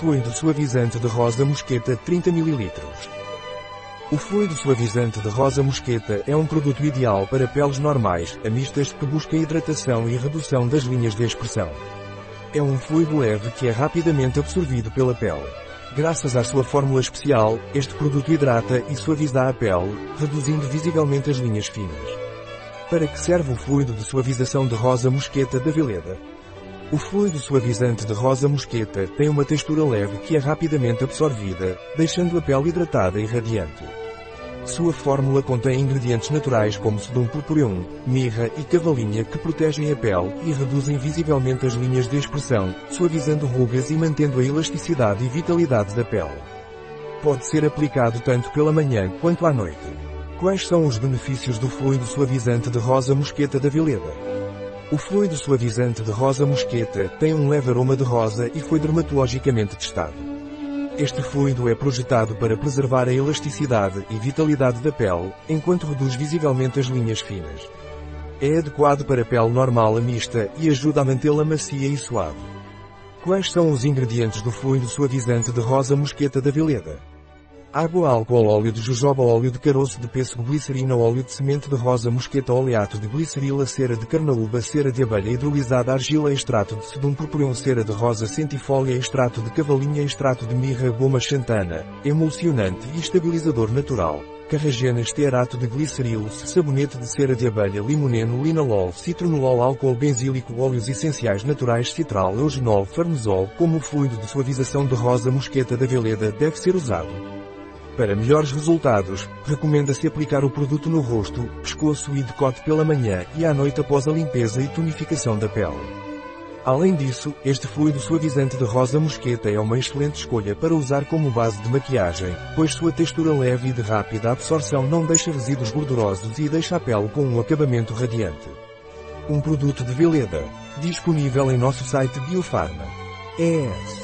Fluido suavizante de rosa mosqueta 30 ml. O fluido suavizante de rosa mosqueta é um produto ideal para peles normais, amistas que busca hidratação e redução das linhas de expressão. É um fluido leve que é rapidamente absorvido pela pele. Graças à sua fórmula especial, este produto hidrata e suaviza a pele, reduzindo visivelmente as linhas finas. Para que serve o fluido de suavização de rosa mosqueta da Veleda? O fluido suavizante de rosa mosqueta tem uma textura leve que é rapidamente absorvida, deixando a pele hidratada e radiante. Sua fórmula contém ingredientes naturais como sedum purpureum, mirra e cavalinha que protegem a pele e reduzem visivelmente as linhas de expressão, suavizando rugas e mantendo a elasticidade e vitalidade da pele. Pode ser aplicado tanto pela manhã quanto à noite. Quais são os benefícios do fluido suavizante de rosa mosqueta da Veleda? O fluido suavizante de rosa mosqueta tem um leve aroma de rosa e foi dermatologicamente testado. Este fluido é projetado para preservar a elasticidade e vitalidade da pele, enquanto reduz visivelmente as linhas finas. É adequado para pele normal a mista e ajuda a mantê-la macia e suave. Quais são os ingredientes do fluido suavizante de rosa mosqueta da Veleda? Água, álcool, óleo de jojoba, óleo de caroço de pêssego, glicerina, óleo de semente de rosa, mosqueta, oleato de glicerila, cera de carnaúba, cera de abelha hidrolisada, argila, extrato de sedum, purpureum, cera de rosa, centifólia, extrato de cavalinha, extrato de mirra, goma xantana, emulsionante e estabilizador natural. Carragena, estearato de gliceril, sabonete de cera de abelha, limoneno, linalol, citronolol, álcool benzílico, óleos essenciais naturais, citral, eugenol, farnesol, como fluido de suavização de rosa mosqueta da veleda deve ser usado. Para melhores resultados, recomenda-se aplicar o produto no rosto, pescoço e decote pela manhã e à noite após a limpeza e tonificação da pele. Além disso, este fluido suavizante de rosa mosqueta é uma excelente escolha para usar como base de maquiagem, pois sua textura leve e de rápida absorção não deixa resíduos gordurosos e deixa a pele com um acabamento radiante. Um produto de Veleda, disponível em nosso site Biofarma. ES